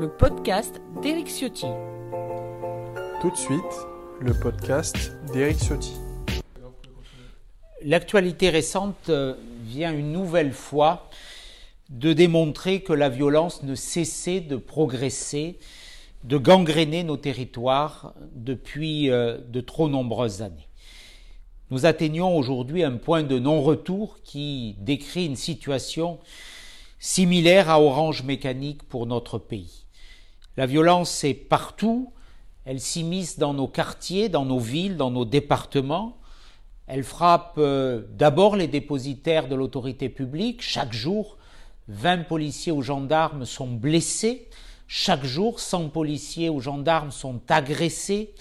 le podcast d'Éric Ciotti. Tout de suite, le podcast d'Éric Ciotti. L'actualité récente euh, vient une nouvelle fois de démontrer que la violence ne cessait de progresser, de gangréner nos territoires depuis euh, de trop nombreuses années. Nous atteignons aujourd'hui un point de non-retour qui décrit une situation similaire à Orange Mécanique pour notre pays. La violence est partout, elle s'immisce dans nos quartiers, dans nos villes, dans nos départements. Elle frappe euh, d'abord les dépositaires de l'autorité publique. Chaque jour, 20 policiers ou gendarmes sont blessés. Chaque jour, 100 policiers ou gendarmes sont agressés.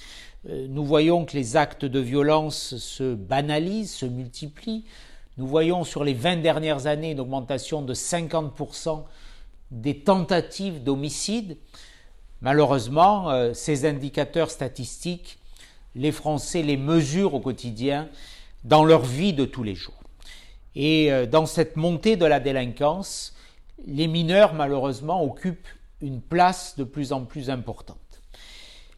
Euh, nous voyons que les actes de violence se banalisent, se multiplient. Nous voyons sur les 20 dernières années une augmentation de 50% des tentatives d'homicide. Malheureusement, euh, ces indicateurs statistiques, les Français les mesurent au quotidien dans leur vie de tous les jours. Et euh, dans cette montée de la délinquance, les mineurs, malheureusement, occupent une place de plus en plus importante.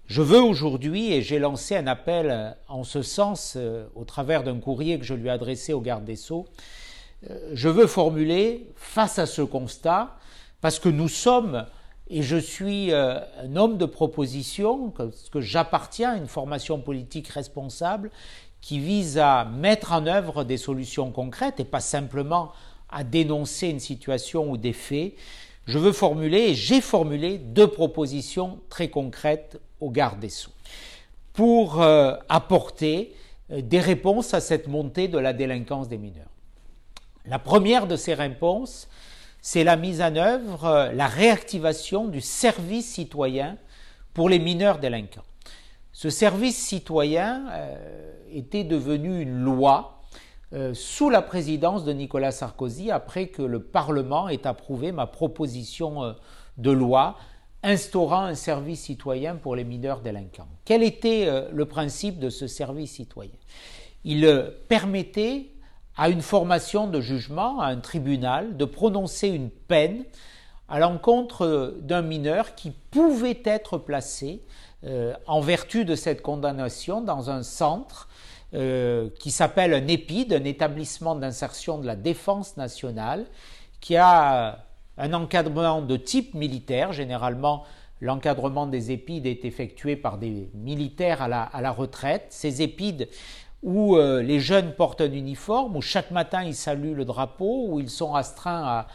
Je veux aujourd'hui, et j'ai lancé un appel en ce sens euh, au travers d'un courrier que je lui ai adressé au garde des Sceaux, je veux formuler face à ce constat, parce que nous sommes et je suis euh, un homme de proposition, parce que j'appartiens à une formation politique responsable qui vise à mettre en œuvre des solutions concrètes et pas simplement à dénoncer une situation ou des faits. Je veux formuler, et j'ai formulé, deux propositions très concrètes au garde des Sceaux pour euh, apporter euh, des réponses à cette montée de la délinquance des mineurs. La première de ces réponses, c'est la mise en œuvre, euh, la réactivation du service citoyen pour les mineurs délinquants. Ce service citoyen euh, était devenu une loi euh, sous la présidence de Nicolas Sarkozy après que le Parlement ait approuvé ma proposition de loi instaurant un service citoyen pour les mineurs délinquants. Quel était le principe de ce service citoyen? Il permettait à une formation de jugement, à un tribunal, de prononcer une peine à l'encontre d'un mineur qui pouvait être placé euh, en vertu de cette condamnation dans un centre euh, qui s'appelle un EPID, un établissement d'insertion de la défense nationale, qui a un encadrement de type militaire. Généralement, l'encadrement des EPID est effectué par des militaires à la, à la retraite. Ces EPID où euh, les jeunes portent un uniforme, où chaque matin ils saluent le drapeau, où ils sont astreints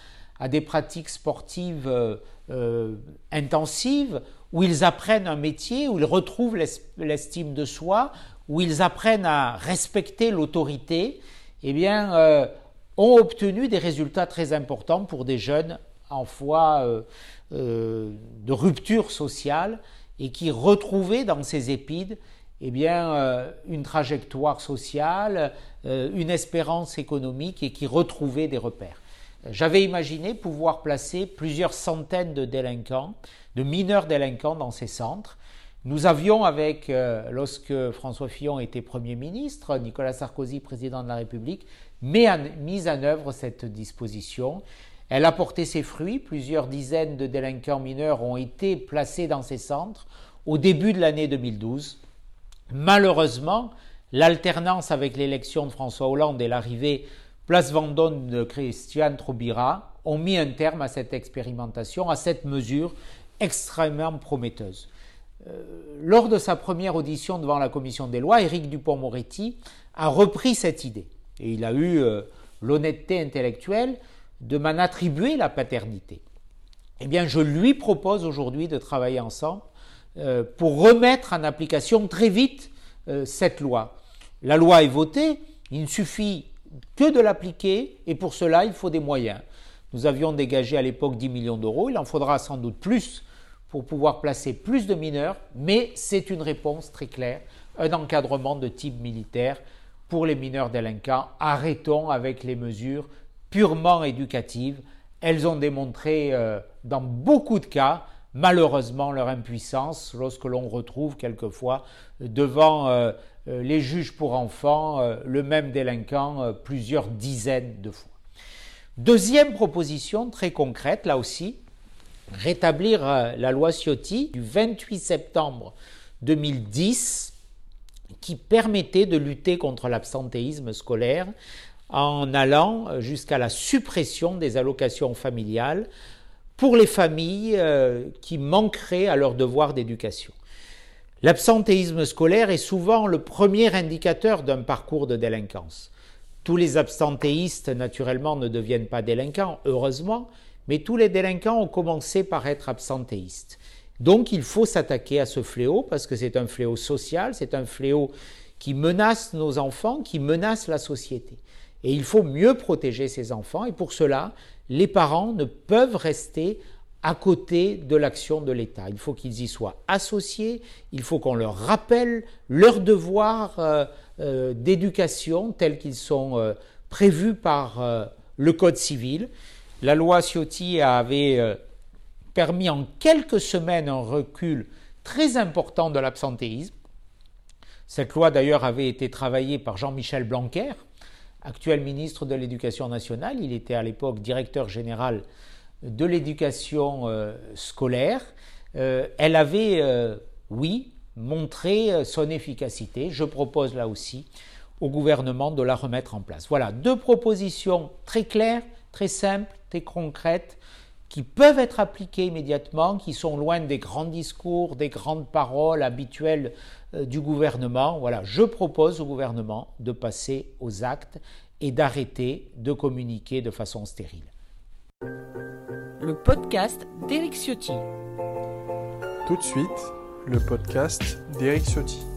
à, des pratiques sportives euh, euh, intensives, où ils apprennent un métier, où ils retrouvent l'estime de soi, où ils apprennent à respecter l'autorité, eh bien, ont obtenu des résultats très importants pour des jeunes en foi de rupture sociale et qui retrouvaient dans ces épides eh bien, euh, une trajectoire sociale, euh, une espérance économique et qui retrouvait des repères. J'avais imaginé pouvoir placer plusieurs centaines de délinquants, de mineurs délinquants dans ces centres. Nous avions avec, euh, lorsque François Fillon était Premier ministre, Nicolas Sarkozy président de la République, mis en œuvre cette disposition. Elle a porté ses fruits. Plusieurs dizaines de délinquants mineurs ont été placés dans ces centres au début de l'année 2012. Malheureusement, l'alternance avec l'élection de François Hollande et l'arrivée place Vendôme de Christian Troubira ont mis un terme à cette expérimentation, à cette mesure extrêmement prometteuse. Euh, lors de sa première audition devant la commission des lois, Éric Dupont-Moretti a repris cette idée et il a eu euh, l'honnêteté intellectuelle de m'en attribuer la paternité. Eh bien, je lui propose aujourd'hui de travailler ensemble euh, pour remettre en application très vite euh, cette loi. La loi est votée, il ne suffit que de l'appliquer et pour cela il faut des moyens. Nous avions dégagé à l'époque 10 millions d'euros, il en faudra sans doute plus pour pouvoir placer plus de mineurs, mais c'est une réponse très claire, un encadrement de type militaire pour les mineurs délinquants. Arrêtons avec les mesures purement éducatives. Elles ont démontré euh, dans beaucoup de cas malheureusement leur impuissance lorsque l'on retrouve quelquefois devant euh, euh, les juges pour enfants euh, le même délinquant plusieurs dizaines de fois. Deuxième proposition très concrète, là aussi, rétablir la loi Ciotti du 28 septembre 2010 qui permettait de lutter contre l'absentéisme scolaire en allant jusqu'à la suppression des allocations familiales pour les familles euh, qui manqueraient à leur devoir d'éducation. L'absentéisme scolaire est souvent le premier indicateur d'un parcours de délinquance. Tous les absentéistes, naturellement, ne deviennent pas délinquants, heureusement, mais tous les délinquants ont commencé par être absentéistes. Donc il faut s'attaquer à ce fléau parce que c'est un fléau social, c'est un fléau qui menace nos enfants, qui menace la société. Et il faut mieux protéger ces enfants et pour cela, les parents ne peuvent rester à côté de l'action de l'État. Il faut qu'ils y soient associés, il faut qu'on leur rappelle leurs devoirs euh, euh, d'éducation tels qu'ils sont euh, prévus par le Code civil. La loi Ciotti avait permis en quelques semaines un recul très important de l'absentéisme. Cette loi d'ailleurs avait été travaillée par Jean-Michel Blanquer, actuel ministre de l'Éducation nationale. Il était à l'époque directeur général de l'éducation euh, scolaire. Euh, elle avait, euh, oui, montré son efficacité. Je propose là aussi au gouvernement de la remettre en place. Voilà, deux propositions très claires, très simples, très concrètes qui peuvent être appliquées immédiatement, qui sont loin des grands discours, des grandes paroles habituelles euh, du gouvernement. Voilà, je propose au gouvernement de passer aux actes et d'arrêter de communiquer de façon stérile. Le podcast d'Éric Ciotti. Tout de suite, le podcast d'Éric Ciotti.